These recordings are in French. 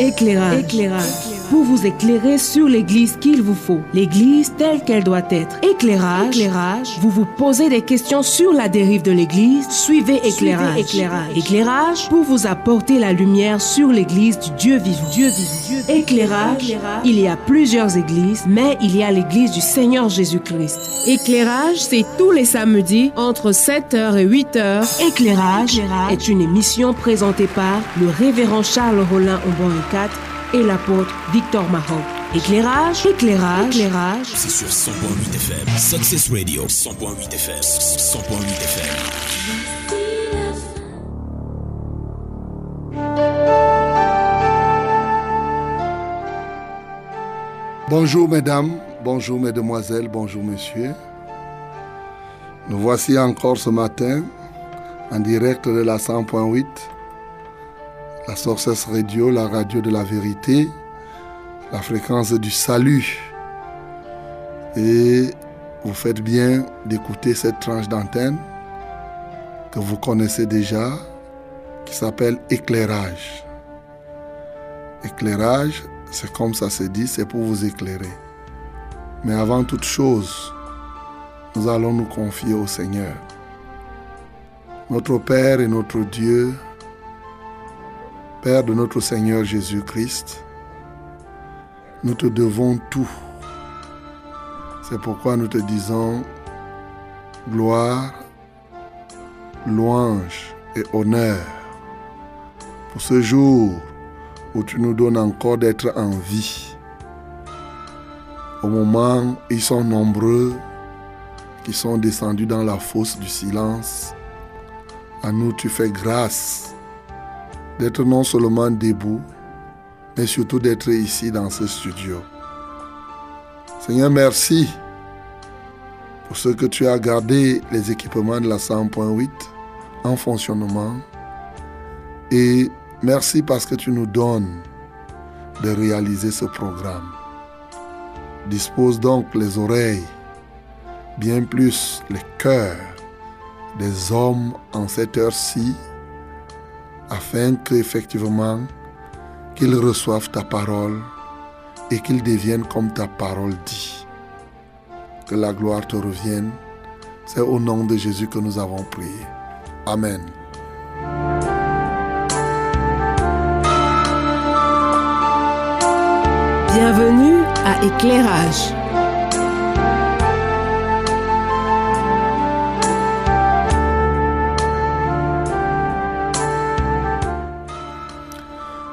Éclairage. Pour vous éclairer sur l'église qu'il vous faut. L'église telle qu'elle doit être. Éclairage. Éclairage. Vous vous posez des questions sur la dérive de l'église. Suivez éclairage. éclairage. Éclairage pour vous apporter la lumière sur l'église du Dieu vivant. Dieu vivant. Éclairage. Il y a plusieurs églises, mais il y a l'église du Seigneur Jésus-Christ. Éclairage, c'est tous les samedis entre 7h et 8h. Éclairage, est une émission présentée par le révérend Charles Rollin Aubon 4 et l'apôtre Victor Mahon. Éclairage, éclairage, éclairage. C'est sur 100.8 FM. Success Radio, 100.8 FM. 100.8 FM. Bonjour mesdames, bonjour mesdemoiselles, bonjour messieurs. Nous voici encore ce matin en direct de la 100.8, la Sources Radio, la radio de la vérité, la fréquence du salut. Et vous faites bien d'écouter cette tranche d'antenne que vous connaissez déjà, qui s'appelle éclairage. Éclairage, c'est comme ça se dit, c'est pour vous éclairer. Mais avant toute chose, nous allons nous confier au Seigneur. Notre Père et notre Dieu, Père de notre Seigneur Jésus-Christ, nous te devons tout. C'est pourquoi nous te disons gloire, louange et honneur pour ce jour où tu nous donnes encore d'être en vie. Au moment où ils sont nombreux qui sont descendus dans la fosse du silence, à nous tu fais grâce d'être non seulement debout, mais surtout d'être ici dans ce studio. Seigneur, merci pour ce que tu as gardé les équipements de la 100.8 en fonctionnement et Merci parce que tu nous donnes de réaliser ce programme. Dispose donc les oreilles, bien plus les cœurs des hommes en cette heure-ci, afin qu'effectivement, qu'ils reçoivent ta parole et qu'ils deviennent comme ta parole dit. Que la gloire te revienne. C'est au nom de Jésus que nous avons prié. Amen. Bienvenue à Éclairage.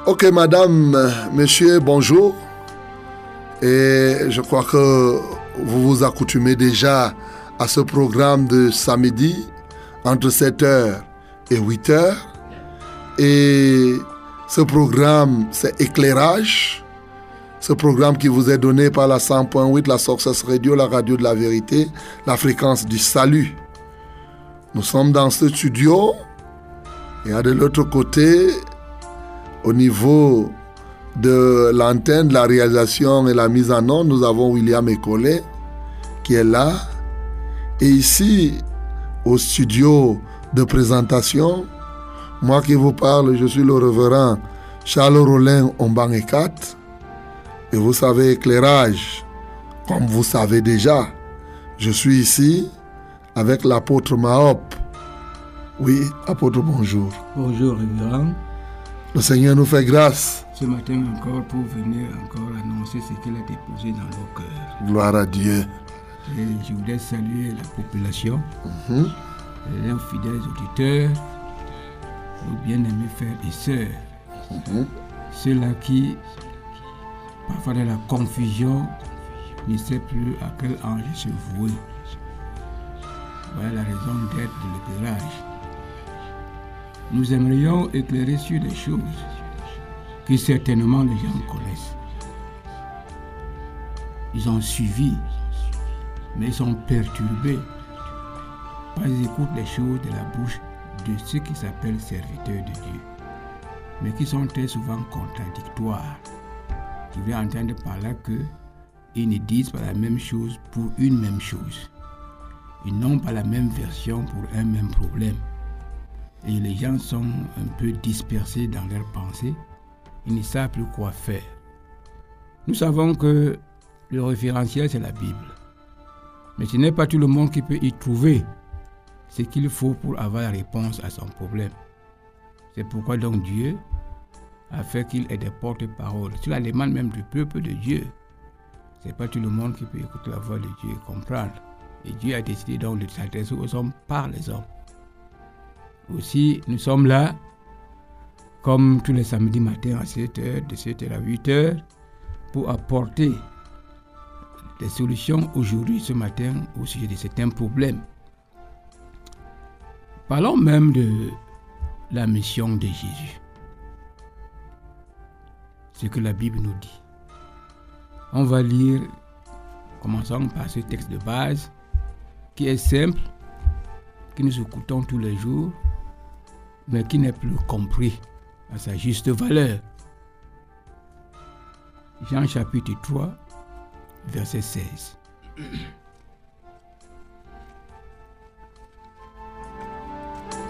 Ok, madame, monsieur, bonjour. Et je crois que vous vous accoutumez déjà à ce programme de samedi entre 7h et 8h. Et ce programme, c'est éclairage. Ce programme qui vous est donné par la 100.8, la Success Radio, la radio de la vérité, la fréquence du salut. Nous sommes dans ce studio et à de l'autre côté, au niveau de l'antenne, de la réalisation et la mise en onde, nous avons William Ecolé qui est là. Et ici, au studio de présentation, moi qui vous parle, je suis le révérend Charles Rollin Ombang 4. Et vous savez, éclairage, comme vous savez déjà, je suis ici avec l'apôtre Mahop. Oui, apôtre, bonjour. Bonjour, révérend. Le Seigneur nous fait grâce. Ce matin encore pour venir encore annoncer ce qu'il a déposé dans nos cœurs. Gloire à Dieu. Et je voudrais saluer la population, les fidèles auditeurs, nos bien-aimés frères et sœurs, ceux-là qui, parfois dans la confusion, ne savent plus à quel ange se vouer. Voilà la raison d'être de l'éclairage. Nous aimerions éclairer sur des choses que certainement les gens connaissent. Ils ont suivi, mais ils sont perturbés parce qu'ils écoutent les choses de la bouche de ceux qui s'appellent serviteurs de Dieu, mais qui sont très souvent contradictoires. Tu veux entendre par là que ils ne disent pas la même chose pour une même chose. Ils n'ont pas la même version pour un même problème. Et les gens sont un peu dispersés dans leurs pensées ils ne savent plus quoi faire. Nous savons que le référentiel, c'est la Bible. Mais ce n'est pas tout le monde qui peut y trouver ce qu'il faut pour avoir la réponse à son problème. C'est pourquoi donc Dieu a fait qu'il ait des porte-paroles. Sur la demande même du peuple de Dieu. Ce n'est pas tout le monde qui peut écouter la voix de Dieu et comprendre. Et Dieu a décidé donc de s'adresser aux hommes par les hommes. Aussi, nous sommes là, comme tous les samedis matins à 7h, de 7h à 8h, pour apporter des solutions aujourd'hui, ce matin, au sujet de certains problèmes. Parlons même de la mission de Jésus. Ce que la Bible nous dit. On va lire, commençons par ce texte de base, qui est simple, que nous écoutons tous les jours, mais qui n'est plus compris à sa juste valeur. Jean chapitre 3, verset 16.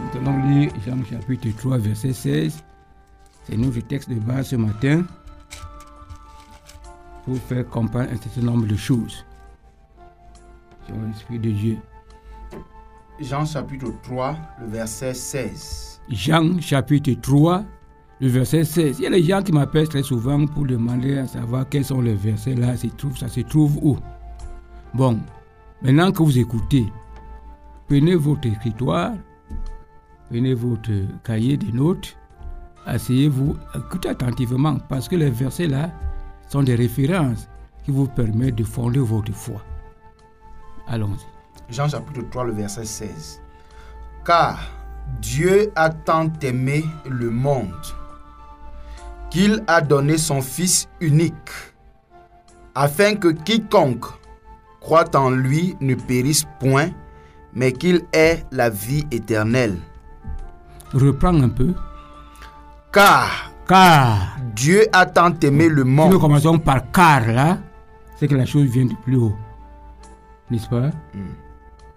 Nous allons lire Jean chapitre 3, verset 16. C'est notre texte de base ce matin pour faire comprendre un certain nombre de choses sur l'Esprit de Dieu. Jean chapitre 3, le verset 16. Jean chapitre 3, le verset 16. Il y a des gens qui m'appellent très souvent pour demander à savoir quels sont les versets là, ça se trouve, où. Bon, maintenant que vous écoutez, prenez votre écritoire, prenez votre cahier de notes, asseyez-vous, écoutez attentivement, parce que les versets là sont des références qui vous permettent de fonder votre foi. Allons-y. Jean chapitre 3, le verset 16. Car Dieu a tant aimé le monde qu'il a donné son Fils unique, afin que quiconque croit en lui ne périsse point, mais qu'il ait la vie éternelle. Reprends un peu. Car Car, Dieu a tant aimé le si monde. nous commençons par car là, c'est que la chose vient du plus haut. N'est-ce pas?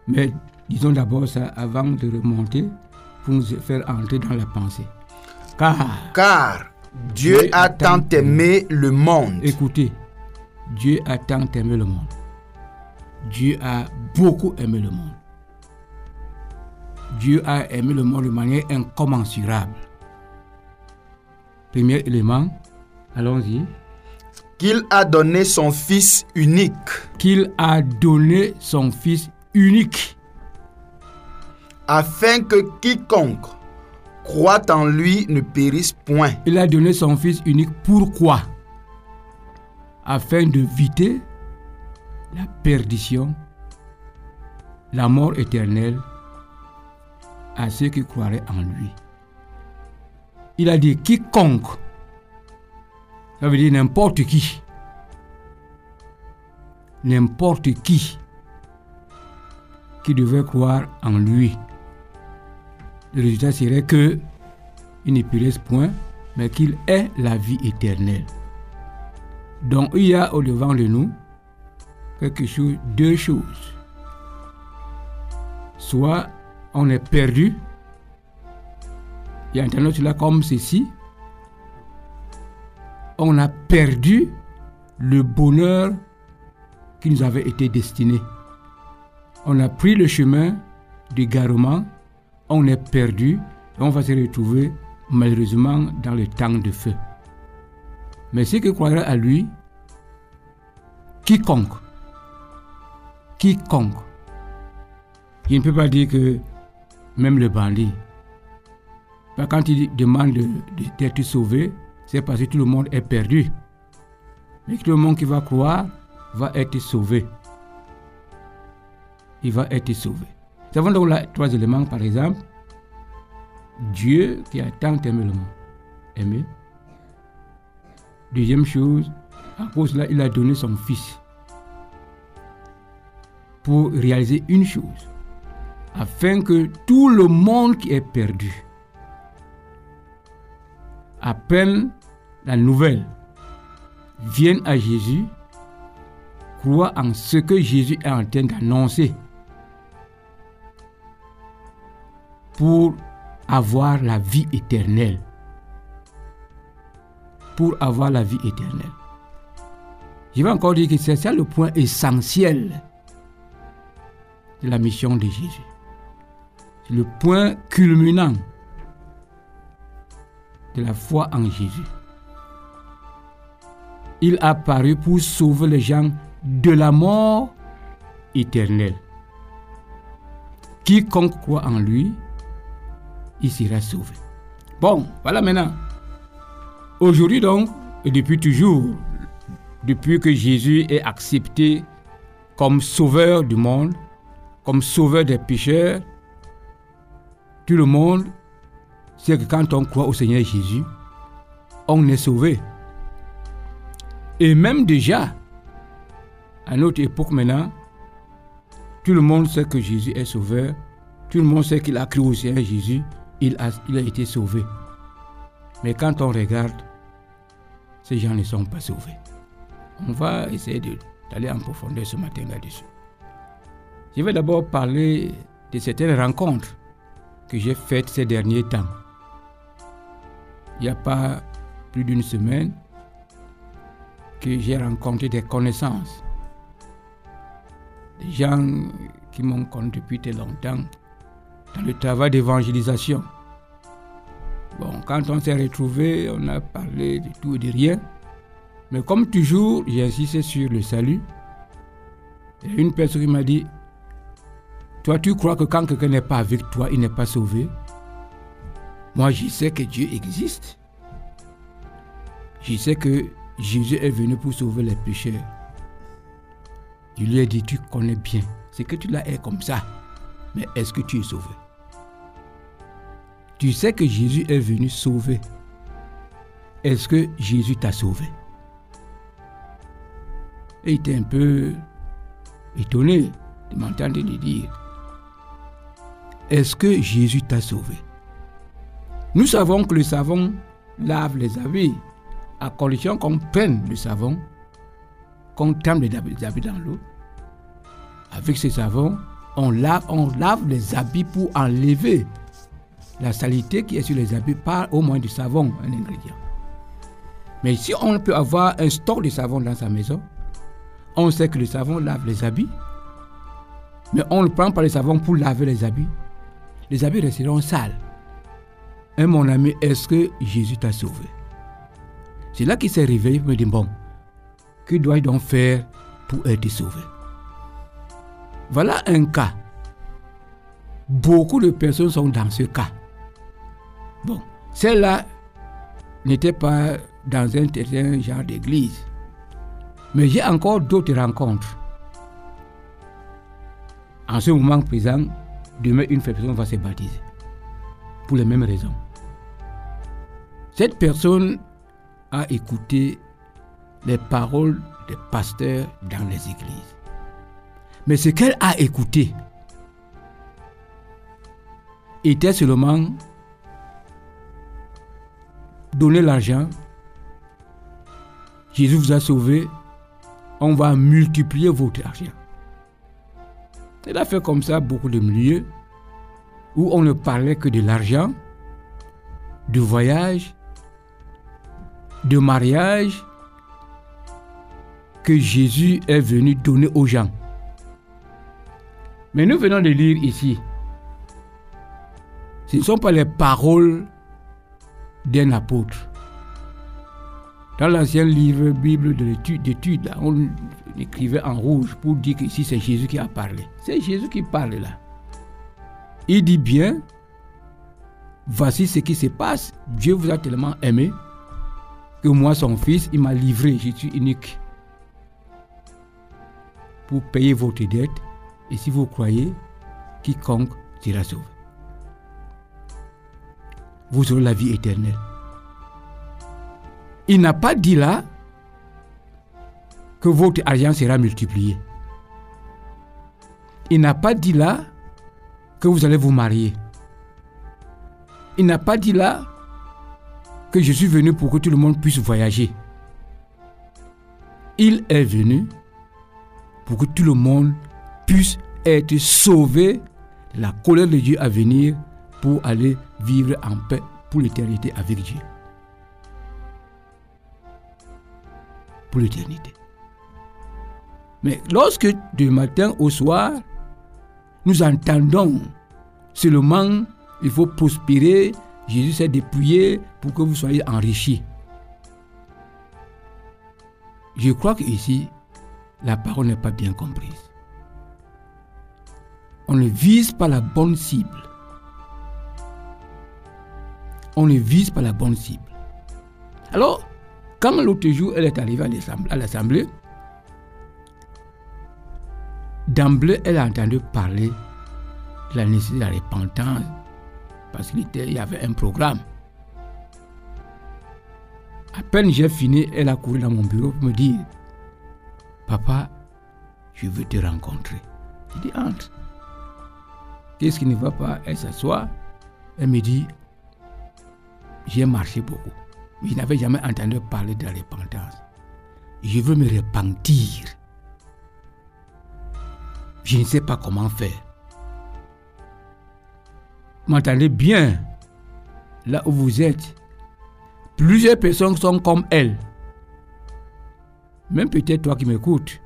Mais disons d'abord ça avant de remonter pour nous faire entrer dans la pensée. Car, Car Dieu a tant aimé le monde. écoutez, Dieu a tant aimé le monde. Dieu a beaucoup aimé le monde. Dieu a aimé le monde de manière incommensurable. Premier élément, allons-y, qu'il a donné son Fils unique, qu'il a donné son Fils unique, afin que quiconque croit en lui ne périsse point, Il a donné son Fils unique. Pourquoi Afin d'éviter la perdition, la mort éternelle à ceux qui croiraient en lui. Il a dit quiconque. Ça veut dire n'importe qui. N'importe qui qui devait croire en lui. Le résultat serait que il ne point, mais qu'il ait la vie éternelle. Donc il y a au devant de nous quelque chose, deux choses. Soit on est perdu, et entendons cela comme ceci, on a perdu le bonheur qui nous avait été destiné. On a pris le chemin du garement, on est perdu, et on va se retrouver malheureusement dans le temps de feu. Mais ceux qui croiraient à lui, quiconque, quiconque, je ne peux pas dire que même le bandit, quand il demande de- de- d'être sauvé, c'est parce que tout le monde est perdu. Mais tout le monde qui va croire va être sauvé. Il va être sauvé. Nous avons donc là trois éléments, par exemple. Dieu qui a tant aimé le monde. Aimé. Deuxième chose, à cause de là, il a donné son fils pour réaliser une chose, afin que tout le monde qui est perdu, peine la nouvelle, vienne à Jésus, croit en ce que Jésus est en train d'annoncer pour avoir la vie éternelle, pour avoir la vie éternelle. Je vais encore dire que c'est ça le point essentiel de la mission de Jésus. C'est le point culminant de la foi en Jésus. Il a paru pour sauver les gens de la mort éternelle. Quiconque croit en lui, il sera sauvé. Bon, voilà maintenant. Aujourd'hui donc, et depuis toujours, depuis que Jésus est accepté comme sauveur du monde, comme sauveur des pécheurs, tout le monde sait que quand on croit au Seigneur Jésus, on est sauvé. Et même déjà, à notre époque maintenant, tout le monde sait que Jésus est sauveur. Tout le monde sait qu'il a cru au Seigneur Jésus. Il a, été sauvé. Mais quand on regarde, ces gens ne sont pas sauvés. On va essayer d'aller en profondeur ce matin là-dessus. Je vais d'abord parler de certaines rencontres que j'ai faites ces derniers temps. Il n'y a pas plus d'une semaine que j'ai rencontré des connaissances des gens qui m'ont connu depuis très longtemps dans le travail d'évangélisation. Bon, quand on s'est retrouvés, on a parlé de tout et de rien. Mais comme toujours, j'ai insisté sur le salut. A une personne qui m'a dit, toi tu crois que quand quelqu'un n'est pas avec toi, il n'est pas sauvé? Moi je sais que Dieu existe. Je sais que Jésus est venu pour sauver les pécheurs. Je lui ai dit, tu connais bien. C'est que tu l'as est comme ça. Mais est-ce que tu es sauvé? Tu sais que Jésus est venu sauver. Est-ce que Jésus t'a sauvé? Et il était un peu étonné de m'entendre dire, est-ce que Jésus t'a sauvé? Nous savons que le savon lave les habits à condition qu'on prenne le savon, qu'on trempe les habits dans l'eau. Avec ce savon, on lave, on lave les habits pour enlever la saleté qui est sur les habits par au moins du savon, un ingrédient. Mais si on peut avoir un stock de savon dans sa maison, on sait que le savon lave les habits, mais on ne prend pas le savon pour laver les habits. Les habits resteront sales. Et mon ami, est-ce que Jésus t'a sauvé? C'est là qu'il s'est réveillé et me dit, bon, que dois-je donc faire pour être sauvé? Voilà un cas. Beaucoup de personnes sont dans ce cas. Celle-là n'était pas dans un certain genre d'église. Mais j'ai encore d'autres rencontres. En ce moment présent, demain, une personne va se baptiser. Pour les mêmes raisons. Cette personne a écouté les paroles des pasteurs dans les églises. Mais ce qu'elle a écouté était seulement donner l'argent. Jésus vous a sauvé. On va multiplier votre argent. Elle a fait comme ça beaucoup de milieux où on ne parlait que de l'argent, de voyage, de mariage que Jésus est venu donner aux gens. Mais nous venons de lire ici, ce ne sont pas les paroles d'un apôtre. Dans l'ancien livre Bible de on écrivait en rouge pour dire que ici c'est Jésus qui a parlé. C'est Jésus qui parle là. Il dit bien, voici ce qui se passe. Dieu vous a tellement aimé que moi, son fils, il m'a livré. Je suis unique pour payer votre dette. Et si vous croyez, quiconque sera sauvé. Vous aurez la vie éternelle. Il n'a pas dit là que votre argent sera multiplié. Il n'a pas dit là que vous allez vous marier. Il n'a pas dit là que je suis venu pour que tout le monde puisse voyager. Il est venu pour que tout le monde puisse être sauvé de la colère de Dieu à venir pour aller vivre en paix pour l'éternité avec Dieu. pour l'éternité. Mais lorsque du matin au soir, nous entendons seulement il faut prospérer, Jésus s'est dépouillé pour que vous soyez enrichis. Je crois qu'ici, la parole n'est pas bien comprise. On ne vise pas la bonne cible. On ne vise pas la bonne cible. Alors, quand l'autre jour, elle est arrivée à l'Assemblée, d'emblée, elle a entendu parler de la nécessité de la repentance parce qu'il y avait un programme. À peine j'ai fini, elle a couru dans mon bureau pour me dire Papa, je veux te rencontrer. Je dis Entre. Qu'est-ce qui ne va pas? Elle s'assoit. Elle me dit J'ai marché beaucoup. Mais je n'avais jamais entendu parler de la repentance. Je veux me repentir. Je ne sais pas comment faire. M'entendez bien? Là où vous êtes. Plusieurs personnes sont comme elle. Même peut-être toi qui m'écoutes.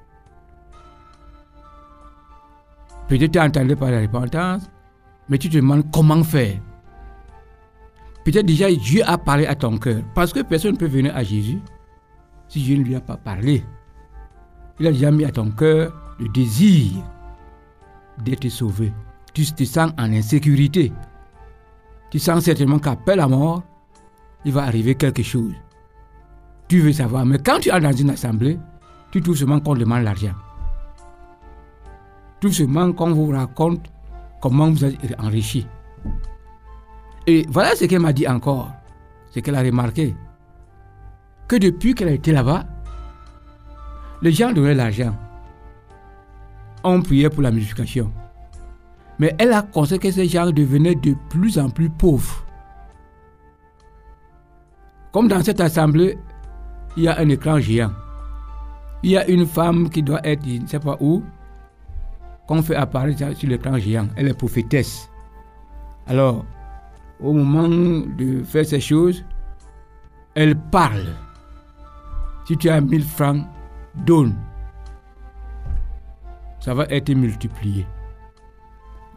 Peut-être tu as entendu parler de la repentance, mais tu te demandes comment faire. Peut-être déjà Dieu a parlé à ton cœur. Parce que personne ne peut venir à Jésus si Dieu ne lui a pas parlé. Il a déjà mis à ton cœur le désir d'être sauvé. Tu te sens en insécurité. Tu sens certainement qu'après la mort, il va arriver quelque chose. Tu veux savoir. Mais quand tu es dans une assemblée, tu trouves seulement qu'on demande l'argent. Tout seulement qu'on vous raconte comment vous êtes enrichi. Et voilà ce qu'elle m'a dit encore. Ce qu'elle a remarqué. Que depuis qu'elle a été là-bas, les gens donnaient l'argent. On priait pour la multiplication. Mais elle a constaté que ces gens devenaient de plus en plus pauvres. Comme dans cette assemblée, il y a un écran géant. Il y a une femme qui doit être, je ne sais pas où, qu'on fait apparaître sur l'écran géant. Elle est prophétesse. Alors, au moment de faire ces choses, elle parle. Si tu as 1000 francs, donne. Ça va être multiplié.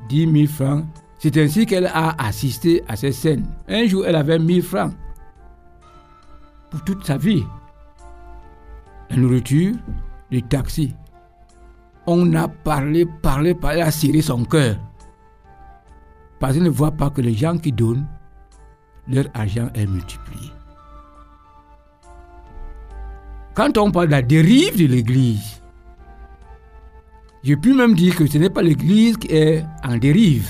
10 000 francs. C'est ainsi qu'elle a assisté à ces scènes. Un jour, elle avait 1000 francs pour toute sa vie. La nourriture, les taxis. On a parlé, parlé, parlé, a serré son cœur. Parce qu'il ne voit pas que les gens qui donnent, leur argent est multiplié. Quand on parle de la dérive de l'Église, je puis même dire que ce n'est pas l'Église qui est en dérive.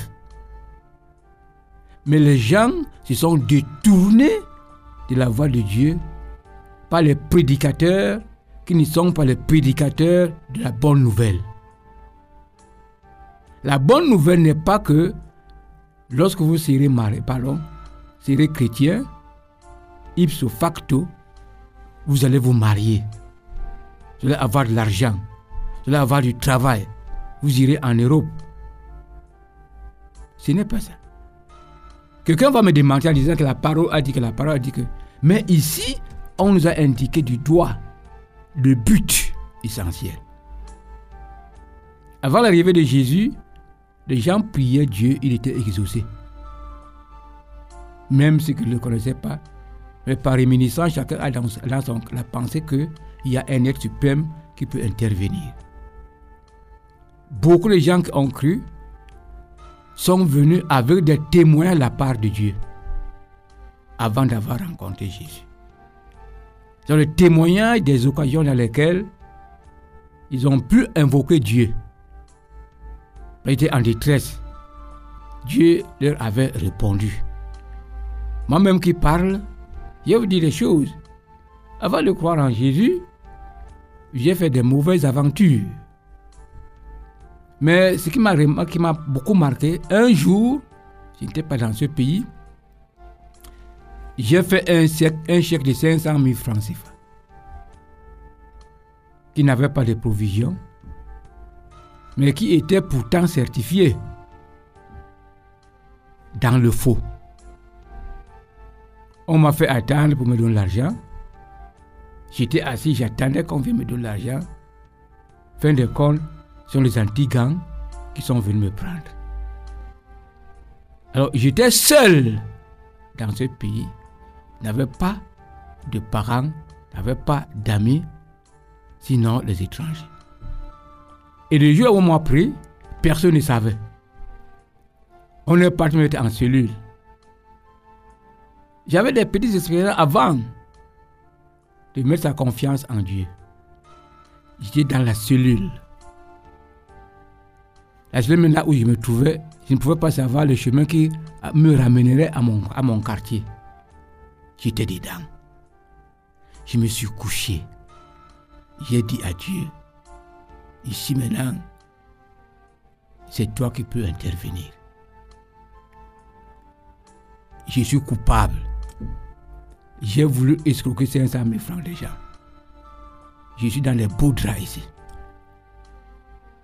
Mais les gens se sont détournés de la voix de Dieu par les prédicateurs qui ne sont pas les prédicateurs de la bonne nouvelle. La bonne nouvelle n'est pas que lorsque vous serez marié, pardon, serez chrétien, ipso facto, vous allez vous marier. Vous allez avoir de l'argent. Vous allez avoir du travail. Vous irez en Europe. Ce n'est pas ça. Quelqu'un va me demander en disant que la parole a dit que la parole a dit que. Mais ici, on nous a indiqué du doigt le but essentiel. Avant l'arrivée de Jésus, les gens priaient Dieu, il était exaucé. Même ceux qui ne le connaissaient pas. Mais par réminiscence, chacun a dans, la pensée qu'il y a un être suprême qui peut intervenir. Beaucoup de gens qui ont cru sont venus avec des témoins de la part de Dieu avant d'avoir rencontré Jésus. C'est le témoignage des occasions dans lesquelles ils ont pu invoquer Dieu. Étaient en détresse. Dieu leur avait répondu. Moi-même qui parle, je vous dis des choses. Avant de croire en Jésus, j'ai fait des mauvaises aventures. Mais ce qui m'a beaucoup marqué, un jour, je n'étais pas dans ce pays, j'ai fait un chèque, un chèque de 500 000 francs CFA qui n'avait pas de provision, mais qui était pourtant certifié dans le faux. On m'a fait attendre pour me donner l'argent. J'étais assis, j'attendais qu'on vienne me donner l'argent. Fin de compte, ce sont les anti-gangs qui sont venus me prendre. Alors, j'étais seul dans ce pays. N'avais pas de parents, n'avais pas d'amis, sinon les étrangers. Et le jour où on m'a pris, personne ne savait. On est parti mettre en cellule. J'avais des petites expériences avant de mettre sa confiance en Dieu. J'étais dans la cellule. La cellule là où je me trouvais, je ne pouvais pas savoir le chemin qui me ramènerait à mon, à mon quartier. J'étais dedans. Je me suis couché. J'ai dit à Dieu, ici maintenant, c'est toi qui peux intervenir. Je suis coupable. J'ai voulu escroquer 500 000 francs déjà. Je suis dans les beaux draps ici.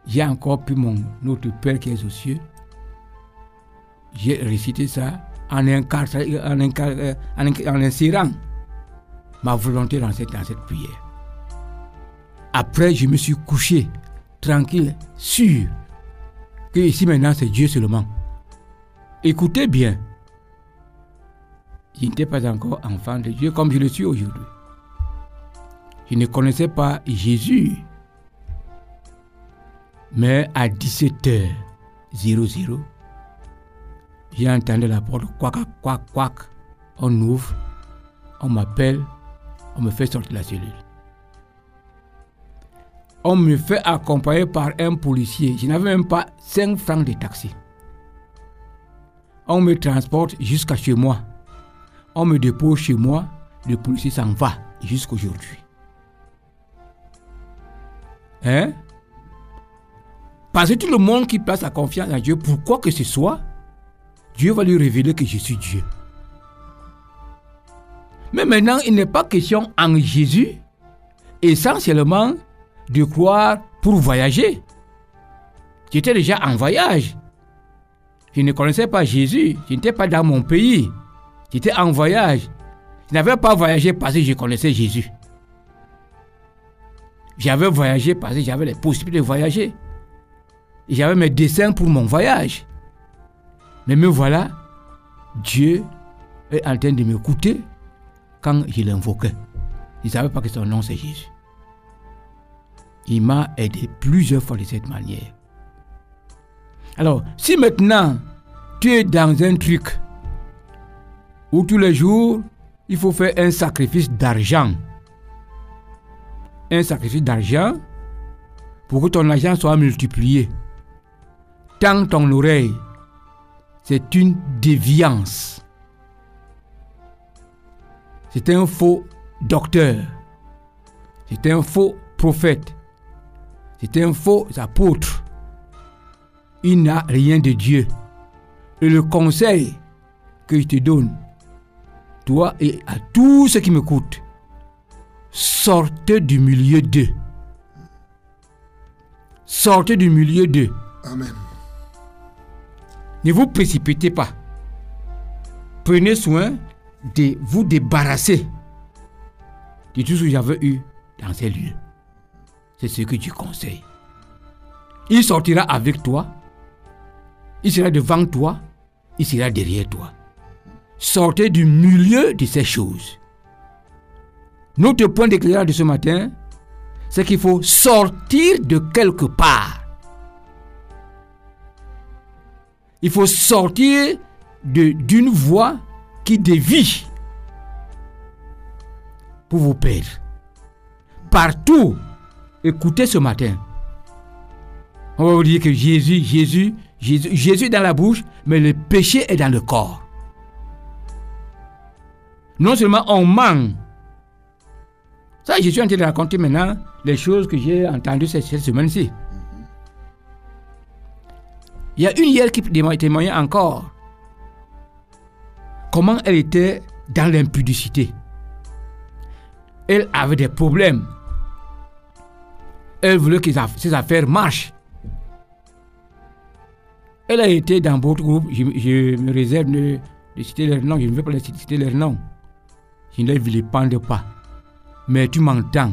J'ai encore pu mon notre Père qui est aux cieux. J'ai récité ça en, en, en, insérant ma volonté dans cette, dans cette prière. Après, je me suis couché tranquille, sûr que ici maintenant c'est Dieu seulement. Écoutez bien, je n'étais pas encore enfant de Dieu comme je le suis aujourd'hui. Je ne connaissais pas Jésus. Mais à 17h00, j'ai entendu la porte, quack, quack, quack. On ouvre, on m'appelle, on me fait sortir de la cellule. On me fait accompagner par un policier. Je n'avais même pas 5 francs de taxi. On me transporte jusqu'à chez moi. On me dépose chez moi. Le policier s'en va jusqu'aujourd'hui. Hein? Parce que tout le monde qui place sa confiance en Dieu, pourquoi que ce soit, Dieu va lui révéler que je suis Dieu. Mais maintenant, il n'est pas question en Jésus essentiellement de croire pour voyager. J'étais déjà en voyage. Je ne connaissais pas Jésus. Je n'étais pas dans mon pays. J'étais en voyage. Je n'avais pas voyagé parce que je connaissais Jésus. J'avais voyagé parce que j'avais les possibilités de voyager. J'avais mes dessins pour mon voyage. Mais me voilà, Dieu est en train de m'écouter quand je l'invoquais. Il ne savait pas que son nom c'est Jésus. Il m'a aidé plusieurs fois de cette manière. Alors, si maintenant tu es dans un truc où tous les jours il faut faire un sacrifice d'argent, un sacrifice d'argent pour que ton argent soit multiplié, tant ton oreille, c'est une déviance. C'est un faux docteur. C'est un faux prophète. C'est un faux apôtre. Il n'a rien de Dieu. Et le conseil que je te donne, toi et à tous ceux qui m'écoutent, sortez du milieu d'eux. Sortez du milieu d'eux. Amen. Ne vous précipitez pas. Prenez soin de vous débarrasser de tout ce que j'avais eu dans ces lieux. C'est ce que tu conseilles. Il sortira avec toi. Il sera devant toi. Il sera derrière toi. Sortez du milieu de ces choses. Notre point d'éclairage de ce matin, c'est qu'il faut sortir de quelque part. Il faut sortir d'une voie qui dévie pour vous perdre. Partout, écoutez ce matin. On va vous dire que Jésus, Jésus, Jésus, Jésus est dans la bouche, mais le péché est dans le corps. Non seulement on ment. Ça, je suis en train de raconter maintenant les choses que j'ai entendues cette, cette semaine-ci. Il y a une hier qui témoignait encore comment elle était dans l'impudicité. Elle avait des problèmes. Elle voulait que ses affaires marchent. Elle a été dans votre groupe, je, me réserve de, citer leur nom, je ne veux pas citer leur nom. Je ne les vilipende pas. mais tu m'entends.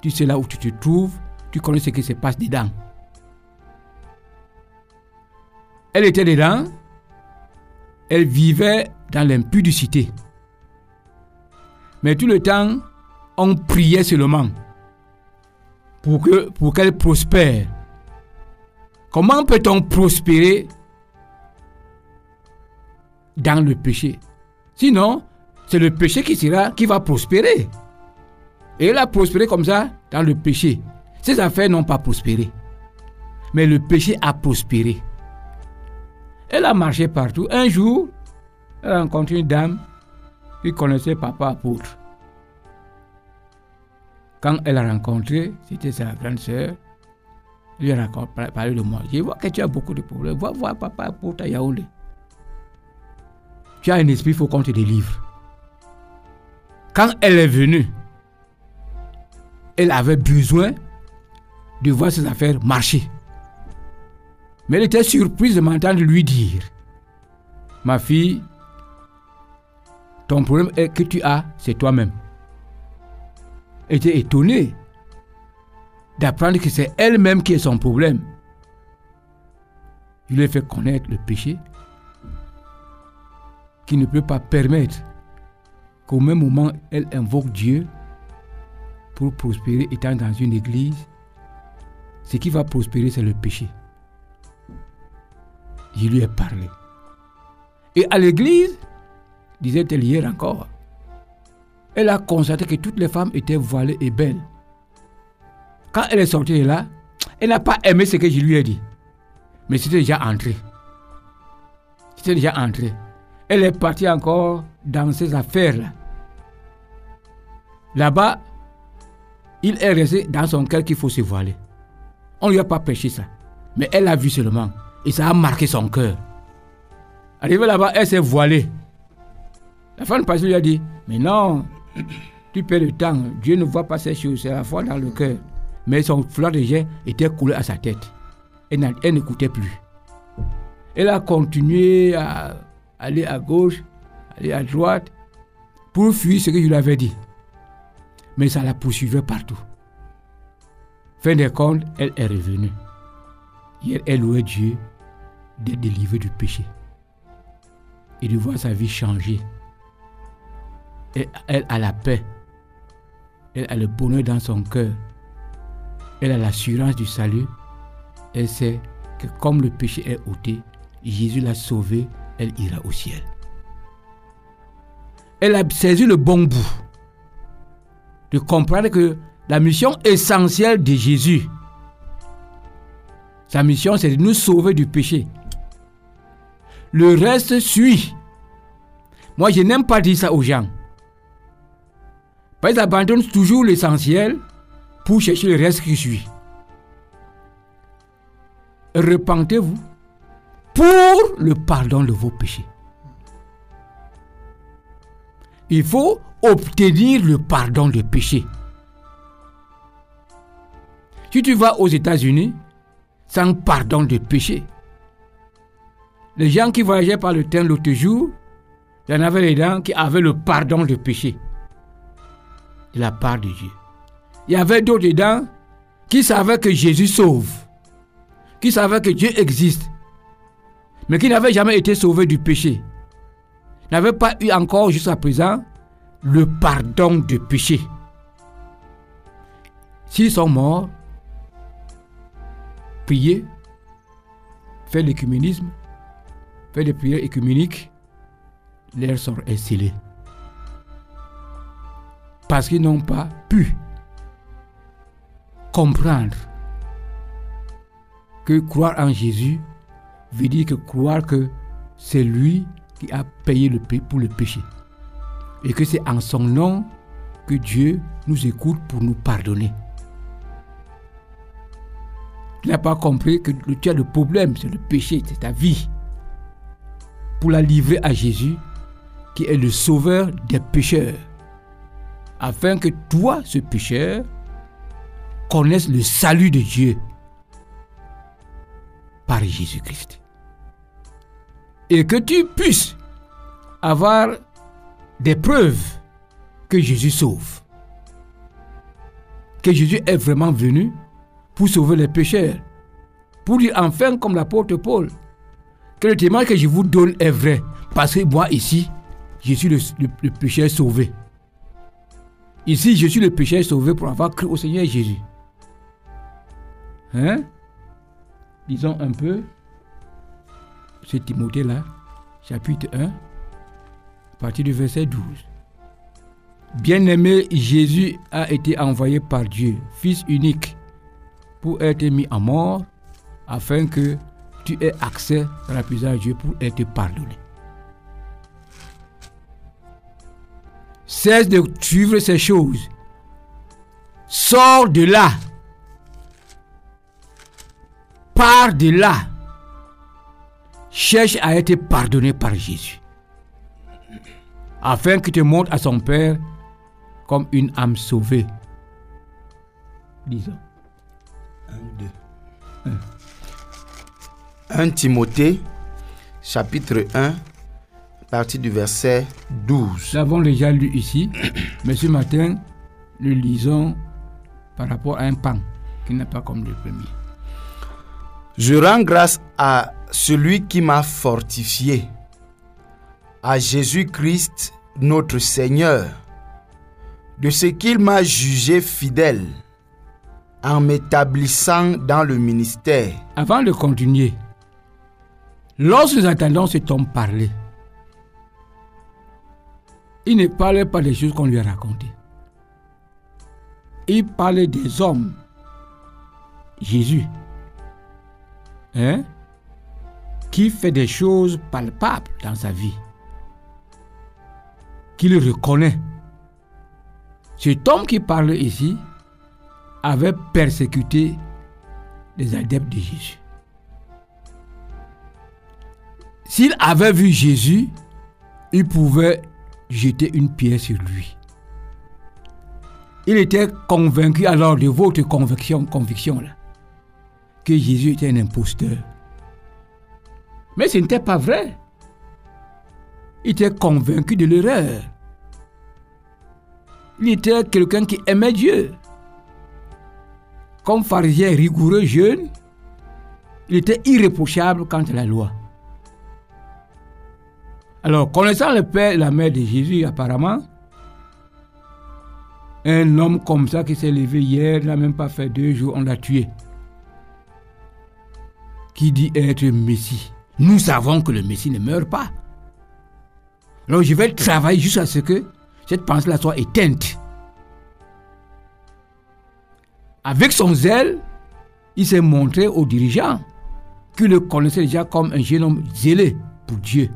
Tu sais là où tu te trouves, tu connais ce qui se passe dedans. Elle était dedans, elle vivait dans l'impudicité. Mais tout le temps, on priait seulement pour que pour qu'elle prospère. Comment peut-on prospérer dans le péché? Sinon, c'est le péché qui sera qui va prospérer. Et elle a prospéré comme ça dans le péché. Ses affaires n'ont pas prospéré. Mais le péché a prospéré. Elle a marché partout. Un jour, elle a rencontré une dame qui connaissait papa apôtre. Quand elle a rencontré, c'était sa grande sœur, lui a parlé de moi. Je vois que tu as beaucoup de problèmes. Va voir papa apôtre à Yaoundé. Tu as un esprit, il faut qu'on te délivre. Quand elle est venue, elle avait besoin de voir ses affaires marcher. Mais elle était surprise de m'entendre lui dire, ma fille, ton problème est que tu as, c'est toi-même. Était étonnée d'apprendre que c'est elle-même qui est son problème. Je lui ai fait connaître le péché qui ne peut pas permettre qu'au même moment elle invoque Dieu pour prospérer étant dans une église. Ce qui va prospérer, c'est le péché. Je lui ai parlé. Et à l'église, disait-elle hier encore, elle a constaté que toutes les femmes étaient voilées et belles. Quand elle est sortie de là, elle n'a pas aimé ce que je lui ai dit. Mais c'était déjà entré. C'était déjà entré. Elle est partie encore dans ses affaires-là. Là-bas, il est resté dans son cœur qu'il faut se voiler. On ne lui a pas prêché ça. Mais elle a vu seulement. Et ça a marqué son cœur. Arrivée là-bas, elle s'est voilée. La femme passée lui a dit, mais non, tu perds le temps. Dieu ne voit pas ces choses. C'est la foi dans le cœur. Mais son fleur de jet était coulé à sa tête. Elle, elle n'écoutait plus. Elle a continué à aller à gauche, aller à droite, pour fuir ce que je lui avais dit. Mais ça la poursuivait partout. Fin des comptes, elle est revenue. Hier, elle louait Dieu d'être délivrée du péché et de voir sa vie changer. Elle a la paix. Elle a le bonheur dans son cœur. Elle a l'assurance du salut. Elle sait que comme le péché est ôté, Jésus l'a sauvée, elle ira au ciel. Elle a saisi le bon bout de comprendre que la mission essentielle de Jésus, sa mission, c'est de nous sauver du péché. Le reste suit. Moi, je n'aime pas dire ça aux gens. Qu'ils abandonnent toujours l'essentiel pour chercher le reste qui suit. Repentez-vous pour le pardon de vos péchés. Il faut obtenir le pardon de péché. Si tu vas aux États-Unis sans pardon de péché, les gens qui voyageaient par le train l'autre jour, il y en avait les gens qui avaient le pardon de péché la part de Dieu. Il y avait d'autres dedans qui savaient que Jésus sauve, qui savaient que Dieu existe, mais qui n'avaient jamais été sauvés du péché, n'avaient pas eu encore jusqu'à présent le pardon de péché. S'ils sont morts, prier, faire l'écuménisme, faire des prières écuméniques, leur sort est scellé. Parce qu'ils n'ont pas pu comprendre que croire en Jésus veut dire que croire que c'est lui qui a payé le pour le péché. Et que c'est en son nom que Dieu nous écoute pour nous pardonner. Tu n'as pas compris que tu as le problème, c'est le péché, c'est ta vie. Pour la livrer à Jésus, qui est le sauveur des pécheurs. Afin que toi, ce pécheur, connaisses le salut de Dieu par Jésus-Christ. Et que tu puisses avoir des preuves que Jésus sauve. que Jésus est vraiment venu pour sauver les pécheurs. Pour dire enfin, comme l'apôtre Paul, que le témoignage que je vous donne est vrai. Parce que moi, ici, je suis le pécheur sauvé. Ici, je suis le pécheur sauvé pour avoir cru au Seigneur Jésus. Hein? Disons un peu, c'est Timothée-là, chapitre 1, à partir du verset 12. Bien-aimé, Jésus a été envoyé par Dieu, Fils unique, pour être mis à mort, afin que tu aies accès à la puissance de Dieu pour être pardonné. Cesse de suivre ces choses. Sors de là. Pars de là. Cherche à être pardonné par Jésus. Afin que tu montres à son Père comme une âme sauvée. Disons. 1, 2. 1 Timothée, chapitre 1, partie du verset 12. Nous avons déjà lu ici, mais ce matin, nous lisons par rapport à un pan qui n'est pas comme le premier. Je rends grâce à celui qui m'a fortifié, à Jésus-Christ notre Seigneur, de ce qu'il m'a jugé fidèle en m'établissant dans le ministère. Avant de continuer, lorsque nous entendons cet homme parler, il ne parlait pas des choses qu'on lui a racontées. Il parlait des hommes. Jésus. Hein? Qui fait des choses palpables dans sa vie. Qu'il reconnaît. Cet homme qui parle ici avait persécuté les adeptes de Jésus. S'il avait vu Jésus, il pouvait jeter une pierre sur lui. Il était convaincu alors de votre conviction, conviction là, que Jésus était un imposteur. Mais ce n'était pas vrai. Il était convaincu de l'erreur. Il était quelqu'un qui aimait Dieu. Comme pharisien rigoureux, jeune, il était irréprochable quant à la loi. Alors, connaissant le père et la mère de Jésus, apparemment, un homme comme ça qui s'est levé hier, n'a même pas fait deux jours, on l'a tué. Qui dit être Messie Nous savons que le Messie ne meurt pas. Alors je vais travailler jusqu'à ce que cette pensée-là soit éteinte. Avec son zèle, il s'est montré aux dirigeants qui le connaissaient déjà comme un jeune homme zélé pour Dieu.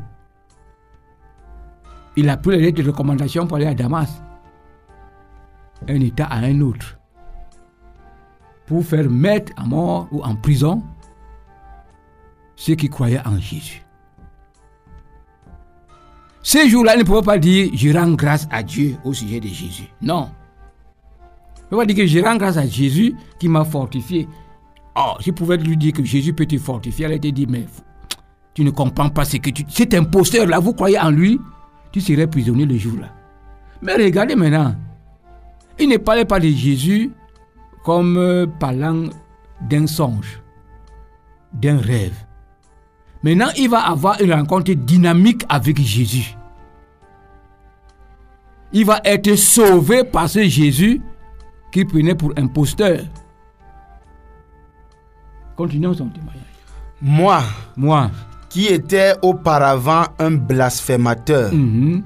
Il a pris les lettres de recommandation pour aller à Damas, un État à un autre, pour faire mettre à mort ou en prison ceux qui croyaient en Jésus. Ces jours-là, il ne pouvait pas dire je rends grâce à Dieu au sujet de Jésus. Non. Il ne pouvait pas dire que je rends grâce à Jésus qui m'a fortifié. Oh, je pouvais lui dire que Jésus peut te fortifier. Elle a dit mais tu ne comprends pas ce que tu. Cet imposteur-là, vous croyez en lui? Tu serais prisonnier le jour-là. Mais regardez maintenant, il ne parlait pas de Jésus comme euh, parlant d'un songe, d'un rêve. Maintenant, il va avoir une rencontre dynamique avec Jésus. Il va être sauvé par ce Jésus qu'il prenait pour imposteur. Continuons son témoignage. Moi, Moi, qui était auparavant un blasphémateur, mhm,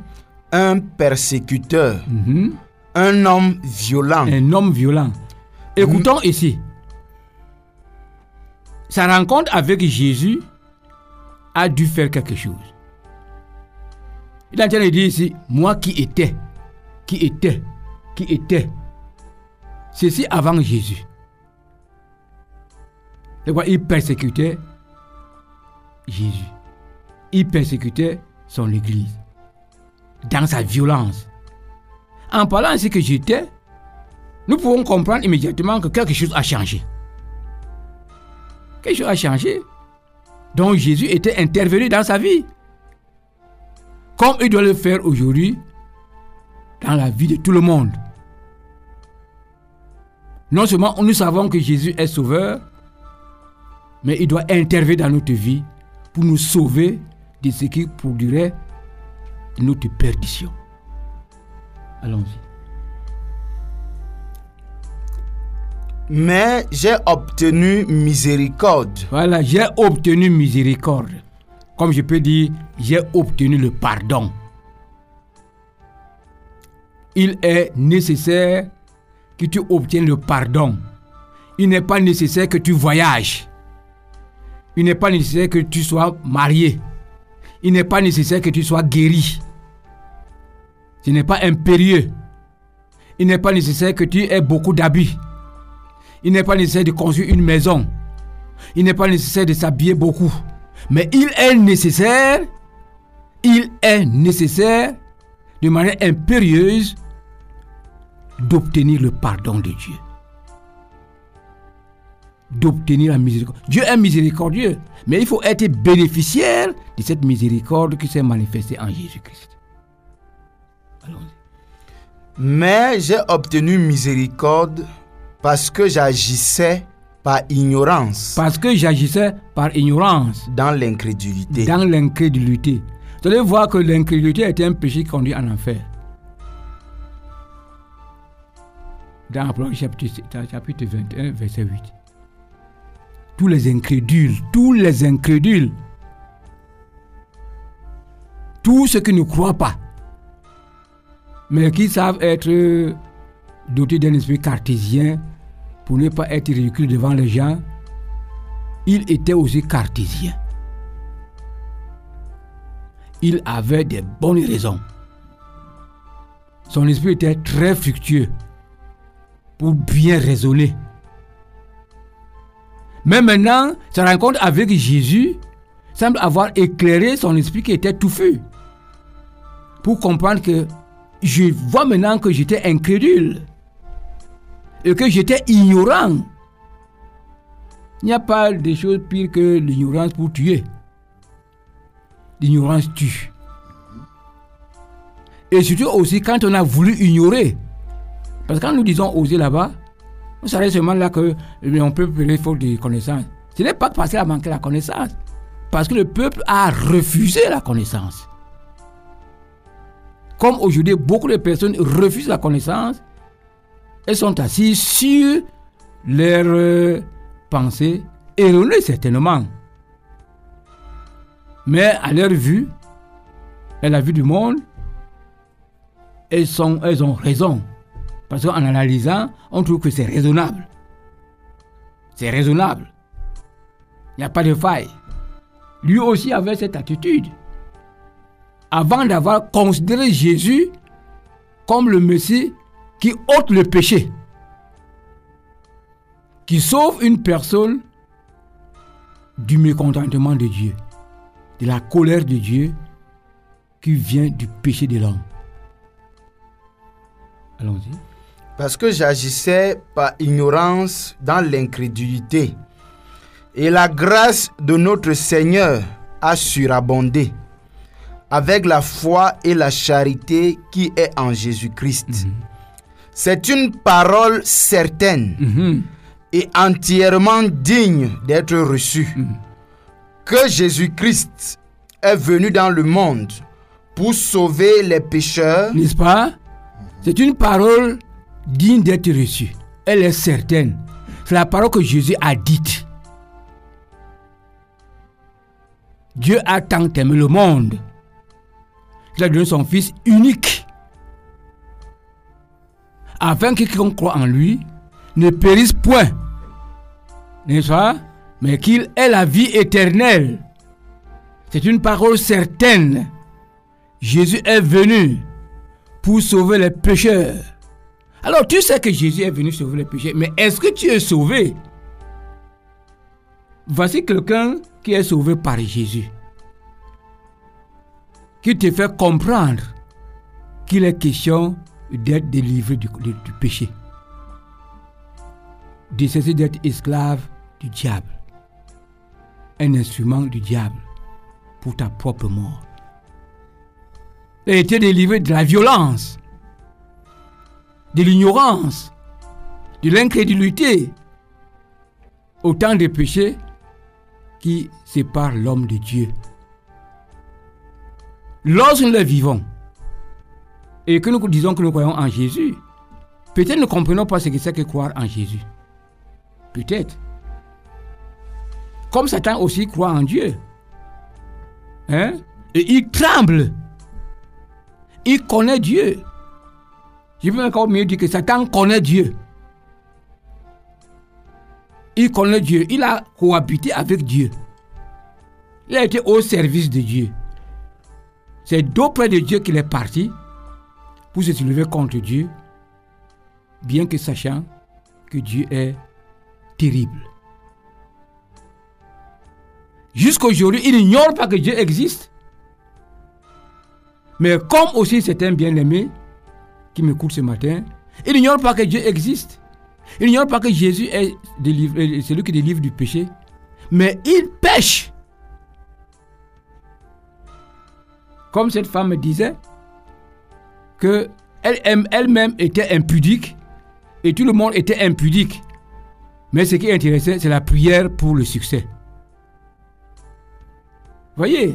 un persécuteur, mhm, un homme violent, un homme violent. Écoutons ici. Sa rencontre avec Jésus a dû faire quelque chose. Il est en train de dire ici, moi qui étais, qui étais, qui étais. Ceci avant Jésus. Il persécutait Jésus. Il persécutait son Église dans sa violence. En parlant ainsi que j'étais, nous pouvons comprendre immédiatement que quelque chose a changé. Quelque chose a changé. Donc Jésus était intervenu dans sa vie. Comme il doit le faire aujourd'hui dans la vie de tout le monde. Non seulement nous savons que Jésus est sauveur, mais il doit intervenir dans notre vie pour nous sauver de ce qui produirait notre perdition. Allons-y. Mais j'ai obtenu miséricorde. Voilà, j'ai obtenu miséricorde. Comme je peux dire, j'ai obtenu le pardon. Il est nécessaire que tu obtiennes le pardon. Il n'est pas nécessaire que tu voyages. Il n'est pas nécessaire que tu sois marié. Il n'est pas nécessaire que tu sois guéri. Ce n'est pas impérieux. Il n'est pas nécessaire que tu aies beaucoup d'habits. Il n'est pas nécessaire de construire une maison. Il n'est pas nécessaire de s'habiller beaucoup. Mais il est nécessaire, il est nécessaire de manière impérieuse d'obtenir le pardon de Dieu. D'obtenir la miséricorde. Dieu est miséricordieux, mais il faut être bénéficiaire de cette miséricorde qui s'est manifestée en Jésus-Christ. Mais j'ai obtenu miséricorde parce que j'agissais par ignorance. Parce que j'agissais par ignorance. Dans l'incrédulité. Dans l'incrédulité. Vous allez voir que l'incrédulité est un péché qui conduit en enfer. Dans Apocalypse chapitre 21, verset 8. Tous les incrédules, tous les incrédules, tous ceux qui ne croient pas, mais qui savent être dotés d'un esprit cartésien pour ne pas être ridicule devant les gens, il était aussi cartésien. Il avait des bonnes raisons. Son esprit était très fructueux pour bien raisonner. Mais maintenant, sa rencontre avec Jésus semble avoir éclairé son esprit qui était touffu. Pour comprendre que je vois maintenant que j'étais incrédule et que j'étais ignorant. Il n'y a pas de choses pires que l'ignorance pour tuer. L'ignorance tue. Et surtout aussi quand on a voulu ignorer. Parce que quand nous disons oser là-bas, on s'arrête seulement là que on peut payer faute de connaissance. Ce n'est pas parce qu'il a manqué la connaissance. Parce que le peuple a refusé la connaissance. Comme aujourd'hui, beaucoup de personnes refusent la connaissance, elles sont assises sur leurs euh, pensées, erronées certainement. Mais à leur vue, à la vue du monde, elles ont raison. Parce qu'en analysant, on trouve que c'est raisonnable. C'est raisonnable. Il n'y a pas de faille. Lui aussi avait cette attitude. Avant d'avoir considéré Jésus comme le Messie qui ôte le péché, qui sauve une personne du mécontentement de Dieu, de la colère de Dieu qui vient du péché de l'homme. Allons-y. Parce que j'agissais par ignorance dans l'incrédulité. Et la grâce de notre Seigneur a surabondé avec la foi et la charité qui est en Jésus-Christ. Mhm. C'est une parole certaine Mhm. et entièrement digne d'être reçue. Mhm. Que Jésus-Christ est venu dans le monde pour sauver les pécheurs. N'est-ce pas? C'est une parole digne d'être reçue. Elle est certaine. C'est la parole que Jésus a dite. Dieu a tant aimé le monde qu'il a donné son Fils unique afin que quiconque croit en lui ne périsse point, n'est-ce pas? Mais qu'il ait la vie éternelle. C'est une parole certaine. Jésus est venu pour sauver les pécheurs. Alors tu sais que Jésus est venu sauver les pécheurs, mais est-ce que tu es sauvé? Voici quelqu'un qui est sauvé par Jésus, qui te fait comprendre qu'il est question d'être délivré du, péché, de cesser d'être esclave du diable, un instrument du diable pour ta propre mort. A été délivré de la violence, de l'ignorance, de l'incrédulité, autant de péchés qui séparent l'homme de Dieu. Lorsque nous le vivons et que nous disons que nous croyons en Jésus, peut-être nous ne comprenons pas ce que c'est que croire en Jésus. Peut-être. Comme Satan aussi croit en Dieu. Hein? Et il tremble. Il connaît Dieu. Je peux encore mieux dire que Satan connaît Dieu. Il connaît Dieu. Il a cohabité avec Dieu. Il a été au service de Dieu. C'est d'auprès de Dieu qu'il est parti pour se soulever contre Dieu, bien que sachant que Dieu est terrible. Jusqu'aujourd'hui, il n'ignore pas que Dieu existe. Mais comme aussi c'est un bien-aimé qui m'écoute ce matin, il n'ignore pas que Dieu existe. Il n'ignore pas que Jésus est celui qui délivre du péché. Mais il pêche. Comme cette femme me disait, que elle-même était impudique et tout le monde était impudique. Mais ce qui intéressait, c'est la prière pour le succès. Voyez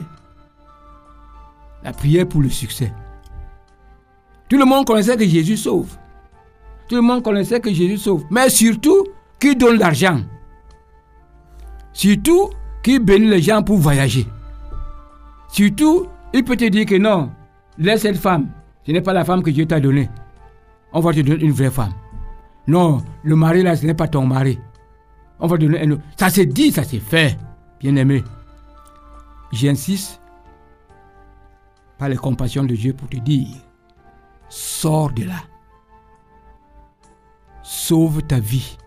La prière pour le succès. Tout le monde connaissait que Jésus sauve. Tout le monde connaissait que Jésus sauve. Mais surtout, qui donne l'argent? Surtout, qui bénit les gens pour voyager. Surtout, il peut te dire que non, laisse cette femme. Ce n'est pas la femme que Dieu t'a donnée. On va te donner une vraie femme. Non, le mari là, ce n'est pas ton mari. On va te donner un autre. Ça s'est dit, ça s'est fait, bien aimé. J'insiste par les compassions de Dieu pour te dire, sors de là. Sauve ta vie.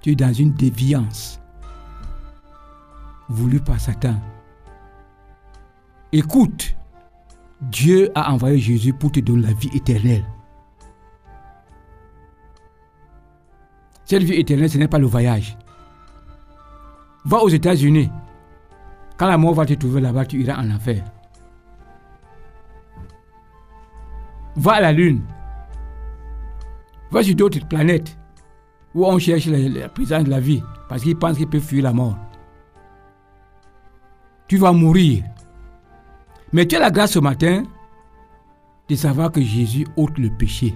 Tu es dans une déviance voulue par Satan. Écoute, Dieu a envoyé Jésus pour te donner la vie éternelle. Cette vie éternelle, ce n'est pas le voyage. Va aux États-Unis. Quand la mort va te trouver là-bas, tu iras en enfer. Va à la Lune. Va sur d'autres planètes où on cherche la, la présence de la vie parce qu'ils pensent qu'ils peuvent fuir la mort. Tu vas mourir. Mais tu as la grâce ce matin de savoir que Jésus ôte le péché.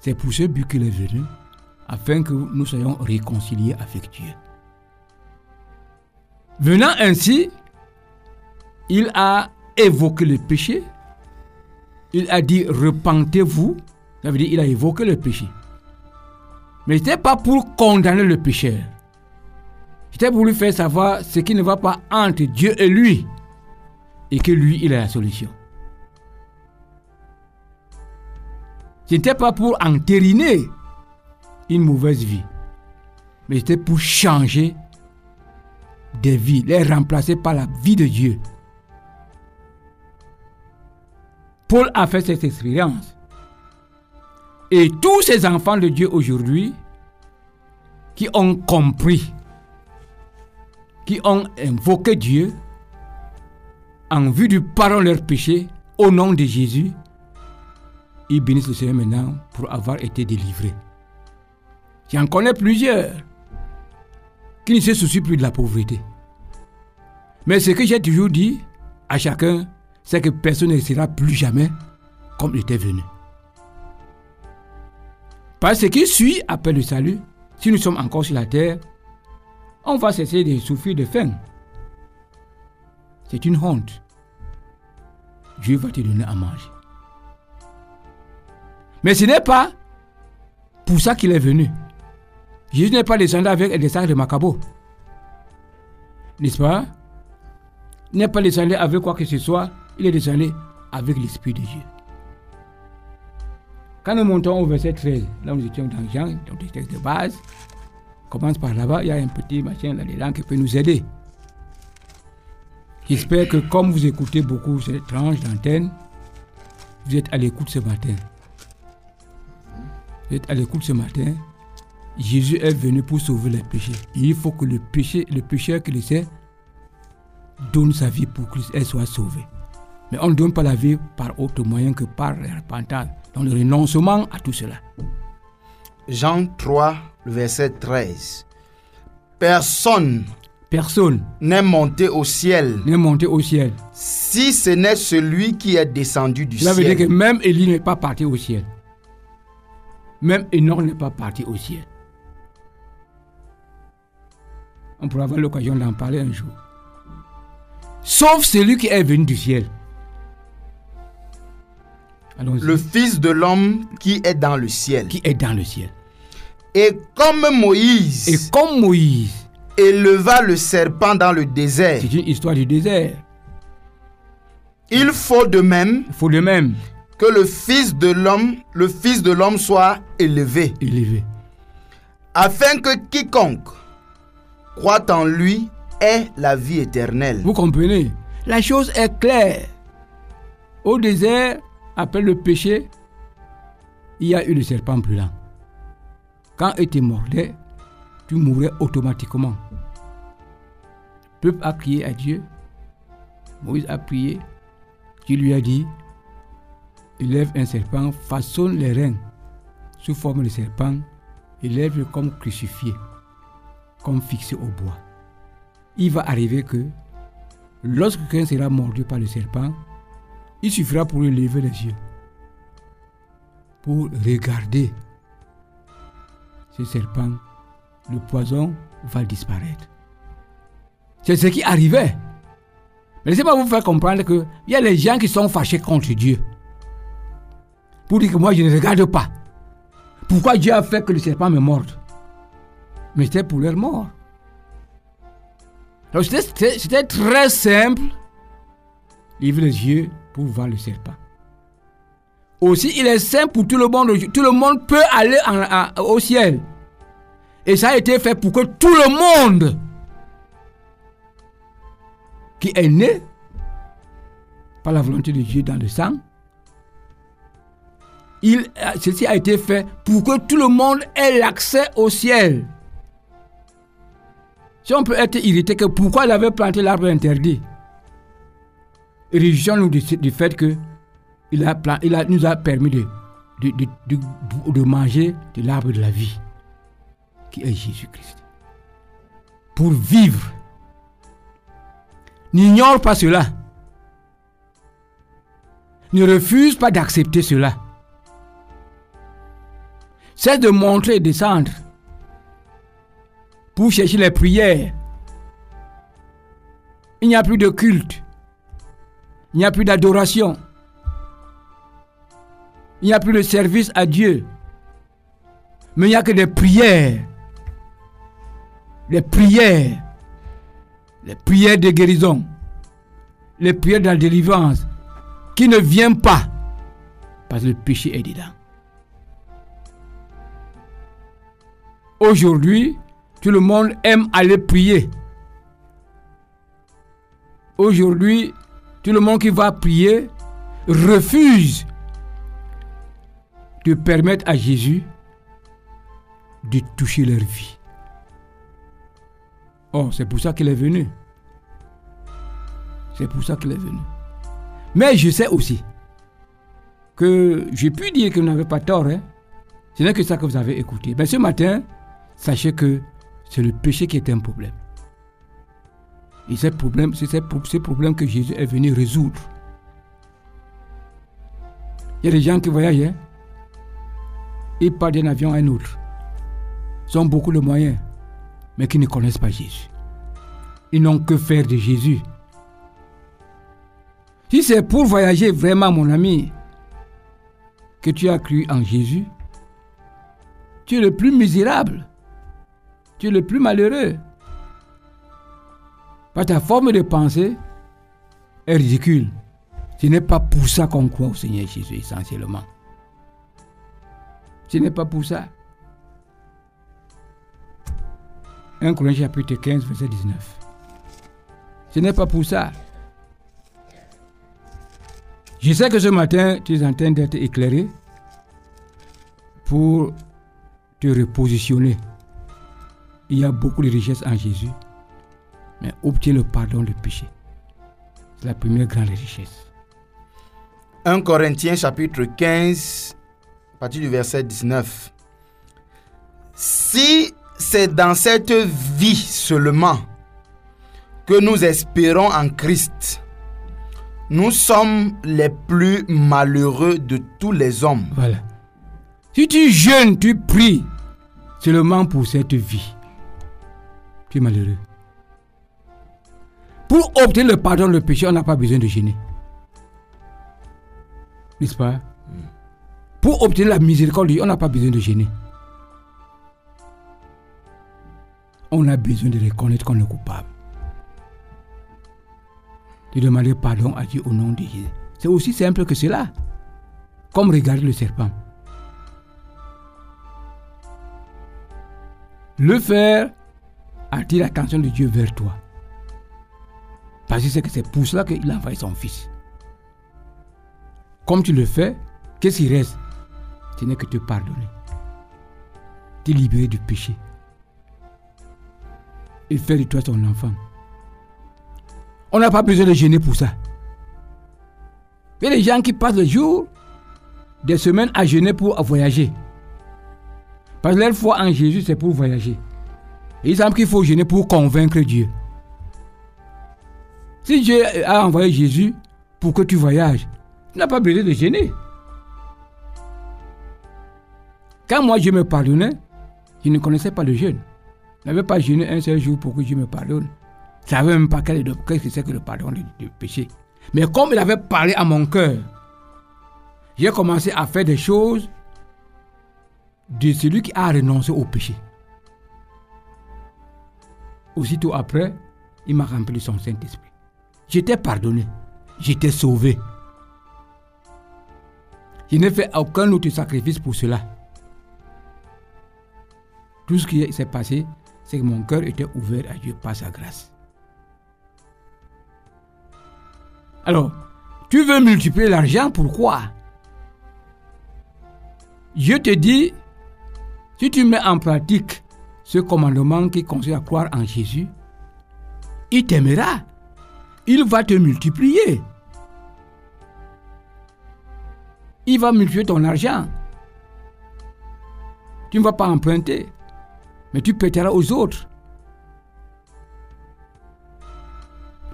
C'est pour ce but qu'il est venu, afin que nous soyons réconciliés avec Dieu. Venant ainsi, il a évoqué le péché. Il a dit repentez-vous. Ça veut dire il a évoqué le péché. Mais ce n'était pas pour condamner le pécheur. C'était pour lui faire savoir ce qui ne va pas entre Dieu et lui. Et que lui, il a la solution. Ce n'était pas pour entériner une mauvaise vie. Mais c'était pour changer des vies, les remplacer par la vie de Dieu. Paul a fait cette expérience. Et tous ces enfants de Dieu aujourd'hui qui ont compris, qui ont invoqué Dieu en vue du pardon de leurs péchés au nom de Jésus, ils bénissent le Seigneur maintenant pour avoir été délivrés. J'en connais plusieurs qui ne se soucient plus de la pauvreté. Mais ce que j'ai toujours dit à chacun, c'est que personne ne sera plus jamais comme il était venu. Parce que suit après le salut, si nous sommes encore sur la terre, on va cesser de souffrir de faim. C'est une honte. Dieu va te donner à manger. Mais ce n'est pas pour ça qu'il est venu. Jésus n'est pas descendu avec des sacs de macabo. N'est-ce pas? Il n'est pas descendu avec quoi que ce soit. Il est descendu avec l'Esprit de Dieu. Quand nous montons au verset 13, là nous étions dans Jean, dans le texte de base, commence par là-bas, il y a un petit machin là-dedans qui peut nous aider. J'espère que comme vous écoutez beaucoup cette tranche d'antenne, vous êtes à l'écoute ce matin. Vous êtes à l'écoute ce matin. Jésus est venu pour sauver les péchés. il faut que le, péché, le pécheur qui le sait donne sa vie pour qu'elle soit sauvée. Mais on ne donne pas la vie par autre moyen que par la repentance, dans le renoncement à tout cela. Jean 3, le verset 13. Personne Personne n'est monté au ciel n'est monté au ciel. si ce n'est celui qui est descendu du Cela veut dire que ciel. même Élie n'est pas parti au ciel. Même Enoch n'est pas parti au ciel. On pourra avoir l'occasion d'en parler un jour. Sauf celui qui est venu du ciel. Le Fils de l'homme qui est dans le ciel. qui est dans le ciel. Et comme Moïse Et comme Moïse, éleva le serpent dans le désert, c'est une histoire du désert. il faut de même Il faut de même que le Fils de l'homme, le Fils de l'homme soit élevé, élever. afin que quiconque croit en lui ait la vie éternelle. Vous comprenez? La chose est claire. Au désert, après le péché, il y a eu le serpent brûlant. Quand il te mordait, tu mourais automatiquement. Le peuple a crié à Dieu. Moïse a prié. Dieu lui a dit élève un serpent, façonne les reins sous forme de serpent, élève-le comme crucifié, comme fixé au bois. Il va arriver que lorsque quelqu'un sera mordu par le serpent, il suffira pour lui lever les yeux, pour regarder ce serpent, le poison va disparaître. C'est ce qui arrivait. Mais laissez-moi vous faire comprendre qu'il y a les gens qui sont fâchés contre Dieu. Pour dire que moi je ne regarde pas. Pourquoi Dieu a fait que le serpent me morde? Mais c'était pour leur mort. C'était c'était très simple. Livre les yeux pour voir le serpent. Aussi, il est simple pour tout le monde. Tout le monde peut aller en- au ciel. Et ça a été fait pour que tout le monde qui est né par la volonté de Dieu dans le sang, il, ceci a été fait pour que tout le monde ait l'accès au ciel. Si on peut être irrité que pourquoi il avait planté l'arbre interdit, réjouissons-nous du, fait que il, a, il a- nous a permis de, de, de- de manger de l'arbre de la vie, qui est Jésus-Christ. Pour vivre. N'ignore pas cela. Ne refuse pas d'accepter cela. Cesse de montrer et descendre pour chercher les prières. Il n'y a plus de culte. Il n'y a plus d'adoration. Il n'y a plus de service à Dieu. Mais il n'y a que des prières. Les prières. Les prières de guérison. Les prières de la délivrance. Qui ne viennent pas. Parce que le péché est dedans. Aujourd'hui, tout le monde aime aller prier. Aujourd'hui, tout le monde qui va prier refuse de permettre à Jésus de toucher leur vie. Oh, c'est pour ça qu'il est venu. C'est pour ça qu'il est venu. Mais je sais aussi que j'ai pu dire que vous n'avez pas tort. Hein? Ce n'est que ça que vous avez écouté. Mais ce matin, sachez que c'est le péché qui est un problème. Et c'est ce problème que Jésus est venu résoudre. Il y a des gens qui voyagent, hein. ils partent d'un avion à un autre. Ils ont beaucoup de moyens, mais qui ne connaissent pas Jésus. Ils n'ont que faire de Jésus. Si c'est pour voyager vraiment, mon ami, que tu as cru en Jésus, tu es le plus misérable. Tu es le plus malheureux. Ta forme de pensée est ridicule. Ce n'est pas pour ça qu'on croit au Seigneur Jésus essentiellement. Ce n'est pas pour ça. 1 Corinthiens chapitre 15, verset 19. Ce n'est pas pour ça. Je sais que ce matin, tu es en train d'être éclairé pour te repositionner. Il y a beaucoup de richesses en Jésus, mais obtiens le pardon du péché. C'est la première grande richesse. 1 Corinthiens chapitre 15, à partir du verset 19. Si c'est dans cette vie seulement que nous espérons en Christ, nous sommes les plus malheureux de tous les hommes. Voilà. Si tu jeûnes, tu pries seulement pour cette vie, tu es malheureux. Pour obtenir le pardon le péché, on n'a pas besoin de jeûner. N'est-ce pas? Pour obtenir la miséricorde, on n'a pas besoin de jeûner. On a besoin de reconnaître qu'on est coupable. De demander pardon à Dieu au nom de Jésus. C'est aussi simple que cela. Comme regarder le serpent. Le faire attire l'attention de Dieu vers toi. Parce que c'est pour cela qu'il a envoyé son fils. Comme tu le fais, qu'est-ce qui reste? Ce n'est que te pardonner. Te libérer du péché. Et faire de toi ton enfant. On n'a pas besoin de gêner pour ça. Il y a des gens qui passent le jour, des semaines à jeûner pour voyager. Parce que leur foi en Jésus, c'est pour voyager. Et il semble qu'il faut gêner pour convaincre Dieu. Si Dieu a envoyé Jésus pour que tu voyages, tu n'as pas besoin de gêner. Quand moi je me pardonnais, je ne connaissais pas le jeûne. Je n'avais pas jeûné un seul jour pour que Dieu me pardonne. Je ne savais même pas qu'est-ce que c'est que le pardon du, péché. Mais comme il avait parlé à mon cœur, j'ai commencé à faire des choses de celui qui a renoncé au péché. Aussitôt après, il m'a rempli son Saint-Esprit. J'étais pardonné. J'étais sauvé. Je n'ai fait aucun autre sacrifice pour cela. Tout ce qui s'est passé, c'est que mon cœur était ouvert à Dieu par sa grâce. Alors, tu veux multiplier l'argent, pourquoi? Je te dis, si tu mets en pratique ce commandement qui consiste à croire en Jésus, il t'aimera. Il va te multiplier. Il va multiplier ton argent. Tu ne vas pas emprunter, mais tu prêteras aux autres.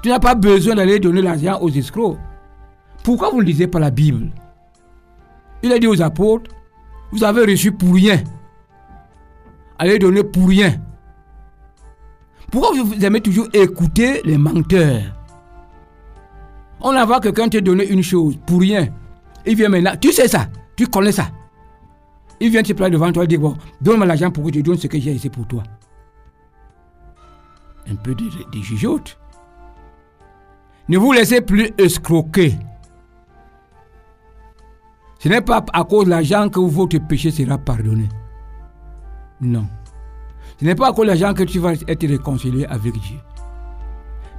Tu n'as pas besoin d'aller donner l'argent aux escrocs. Pourquoi vous ne lisez pas la Bible? Il a dit aux apôtres, vous avez reçu pour rien. Allez donner pour rien. Pourquoi vous aimez toujours écouter les menteurs? On a vu quelqu'un te donner une chose pour rien. Il vient maintenant, tu sais ça, tu connais ça. Il vient te placer devant toi et dire, bon, donne-moi l'argent pour que je donne ce que j'ai ici pour toi. Un peu de, de, Ne vous laissez plus escroquer. Ce n'est pas à cause de l'argent que votre péché sera pardonné. Non. Ce n'est pas à cause de l'argent que tu vas être réconcilié avec Dieu.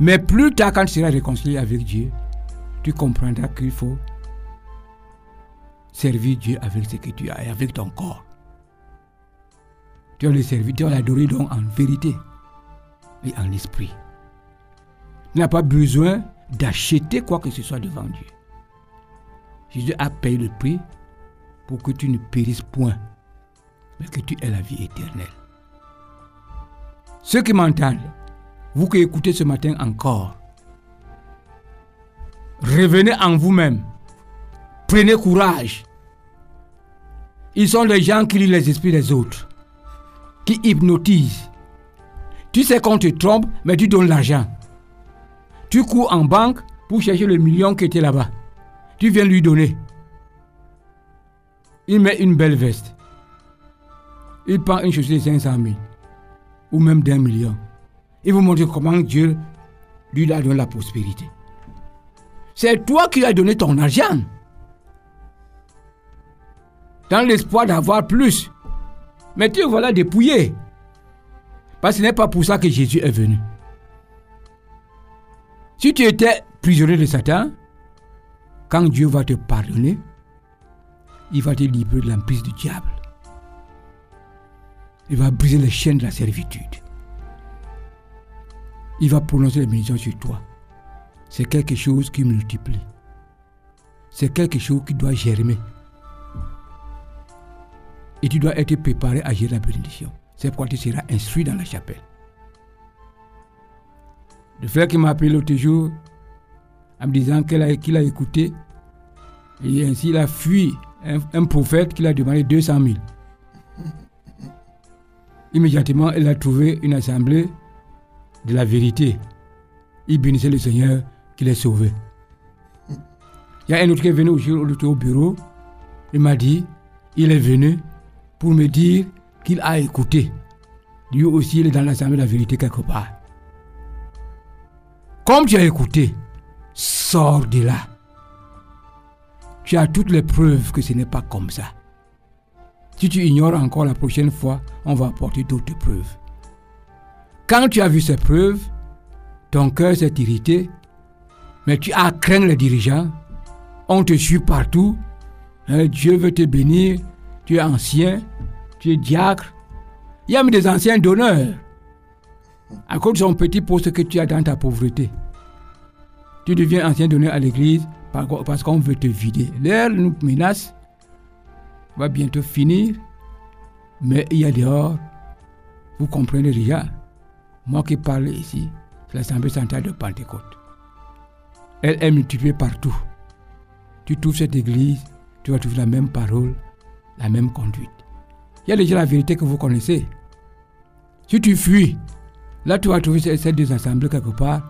Mais plus tard, quand tu seras réconcilié avec Dieu, tu comprendras qu'il faut servir Dieu avec ce que tu as et avec ton corps. Tu as le servir, tu as l'adoré donc en vérité et en esprit. Tu n'as pas besoin d'acheter quoi que ce soit devant Dieu. Jésus a payé le prix pour que tu ne périsses point, mais que tu aies la vie éternelle. Ceux qui m'entendent, vous qui écoutez ce matin encore, revenez en vous-même Prenez courage. Ils sont les gens qui lisent les esprits des autres, qui hypnotisent. Tu sais qu'on te trompe, mais tu donnes l'argent. Tu cours en banque pour chercher le million qui était là-bas. Tu viens lui donner. Il met une belle veste. Il prend une chaussure de 500 000 ou même d'un million. Il vous montre comment Dieu lui a donné la prospérité. C'est toi qui as donné ton argent dans l'espoir d'avoir plus. Mais tu voilà dépouillé. Parce que ce n'est pas pour ça que Jésus est venu. Si tu étais prisonnier de Satan, quand Dieu va te pardonner, il va te libérer de l'emprise du diable. Il va briser les chaînes de la servitude. Il va prononcer les bénédictions sur toi. C'est quelque chose qui multiplie. C'est quelque chose qui doit germer. Et tu dois être préparé à gérer la bénédiction. C'est pourquoi tu seras instruit dans la chapelle. Le frère qui m'a appelé l'autre jour en me disant qu'il a, a, écouté et ainsi il a fui un, prophète qui a demandé 200 000. Immédiatement, il a trouvé une assemblée de la vérité. Il bénissait le Seigneur qui l'a sauvé. Il y a un autre qui est venu au bureau. Il m'a dit, il est venu pour me dire qu'il a écouté. Lui aussi, il est dans l'assemblée de la vérité quelque part. Comme tu as écouté, sors de là. Tu as toutes les preuves que ce n'est pas comme ça. Si tu ignores encore la prochaine fois, on va apporter d'autres preuves. Quand tu as vu ces preuves, ton cœur s'est irrité, mais tu as craint les dirigeants, on te suit partout, hein, Dieu veut te bénir, tu es ancien, tu es diacre. Il y a même des anciens d'honneur à cause de son petit poste que tu as dans ta pauvreté. Tu deviens ancien d'honneur à l'église parce qu'on veut te vider. L'air nous menace, va bientôt finir, mais il y a dehors, vous comprenez déjà, moi qui parle ici, c'est l'Assemblée centrale de Pentecôte. Elle est multipliée partout. Tu trouves cette église, tu vas trouver la même parole, la même conduite. Il y a déjà la vérité que vous connaissez. Si tu fuis, là tu vas trouver ces deux assemblées quelque part,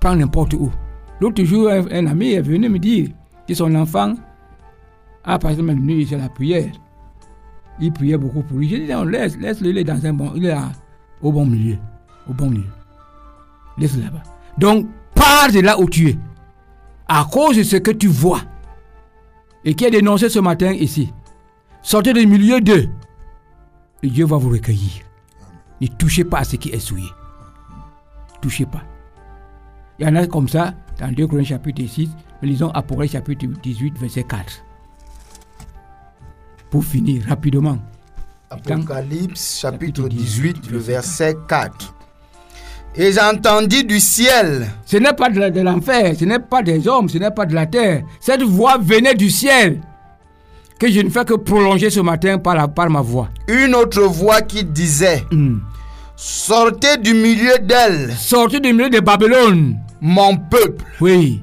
prends n'importe où. L'autre jour, un, ami est venu me dire que son enfant a passé la nuit sur la prière. Il priait beaucoup pour lui. J'ai dit non, laisse, laisse-le, il est dans un bon, il est au bon milieu, au bon lieu. Laisse-le là-bas. Donc, pars de là où tu es. À cause de ce que tu vois et qui est dénoncé ce matin ici. Sortez du milieu d'eux. Et Dieu va vous recueillir. Ne touchez pas à ce qui est souillé. Touchez pas. Il y en a comme ça, dans 2 Corinthiens chapitre 6, mais lisons Apocalypse chapitre 18, verset 4. Pour finir rapidement. Apocalypse chapitre 18, le verset 4. Et j'entendis du ciel. Ce n'est pas de l'enfer, ce n'est pas des hommes, ce n'est pas de la terre. Cette voix venait du ciel. Que je ne fais que prolonger ce matin par, la, par ma voix. Une autre voix qui disait hmm. Sortez du milieu d'elle. Sortez du milieu de Babylone. Mon peuple. Oui.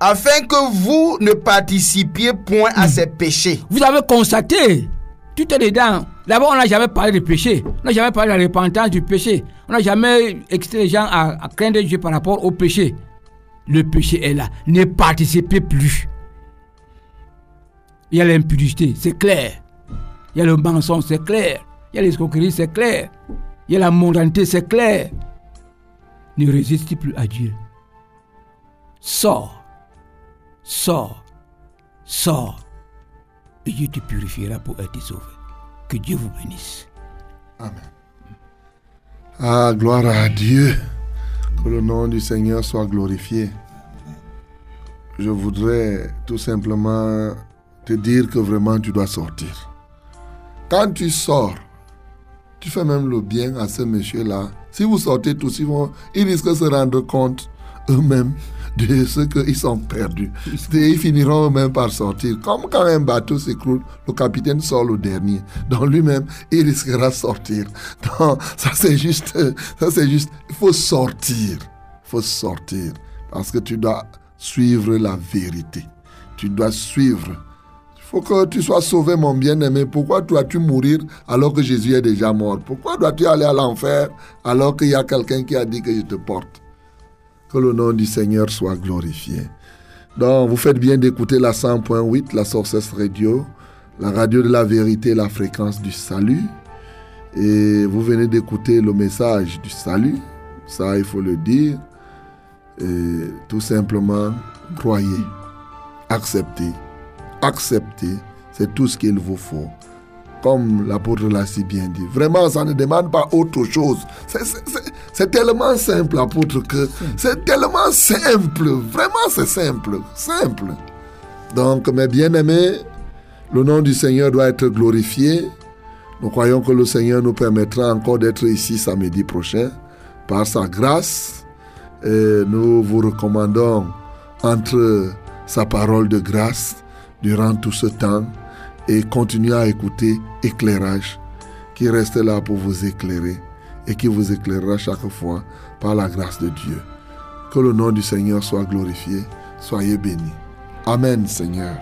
Afin que vous ne participiez point à hmm. ses péchés. Vous avez constaté. Tout est dedans. D'abord, on n'a jamais parlé de péché. On n'a jamais parlé de la repentance du péché. On n'a jamais excité les gens à, craindre Dieu par rapport au péché. Le péché est là. Ne participez plus. Il y a l'impudicité, c'est clair. Il y a le mensonge, c'est clair. Il y a l'escroquerie, c'est clair. Il y a la mondanité, c'est clair. Ne résistez plus à Dieu. Sors. Sors. Sors. Et Dieu te purifiera pour être sauvé. Que Dieu vous bénisse. Amen. Ah, gloire à Dieu. Que le nom du Seigneur soit glorifié. Je voudrais tout simplement te dire que vraiment tu dois sortir. Quand tu sors, tu fais même le bien à ce monsieur-là. Si vous sortez tous, ils, vont, ils risquent de se rendre compte eux-mêmes de ce qu'ils sont perdus. Et ils finiront eux-mêmes par sortir. Comme quand un bateau s'écroule, le capitaine sort le dernier. Donc lui-même, il risquera de sortir. Donc ça c'est juste, ça c'est juste, il faut sortir. Il faut sortir. Parce que tu dois suivre la vérité. Tu dois suivre. Il faut que tu sois sauvé, mon bien-aimé. Pourquoi dois-tu mourir alors que Jésus est déjà mort? Pourquoi dois-tu aller à l'enfer alors qu'il y a quelqu'un qui a dit que je te porte? Que le nom du Seigneur soit glorifié. Donc, vous faites bien d'écouter la 100.8, la Sources Radio, la radio de la vérité, la fréquence du salut. Et vous venez d'écouter le message du salut. Ça, il faut le dire. Et tout simplement, croyez, acceptez, acceptez. C'est tout ce qu'il vous faut comme l'apôtre l'a si bien dit. Vraiment, ça ne demande pas autre chose. C'est tellement simple, apôtre, que c'est tellement simple. Vraiment, c'est simple. Simple. Donc, mes bien-aimés, le nom du Seigneur doit être glorifié. Nous croyons que le Seigneur nous permettra encore d'être ici samedi prochain par sa grâce. Et nous vous recommandons entre sa parole de grâce durant tout ce temps et continuez à écouter éclairage qui reste là pour vous éclairer et qui vous éclairera chaque fois par la grâce de Dieu. Que le nom du Seigneur soit glorifié. Soyez bénis. Amen Seigneur.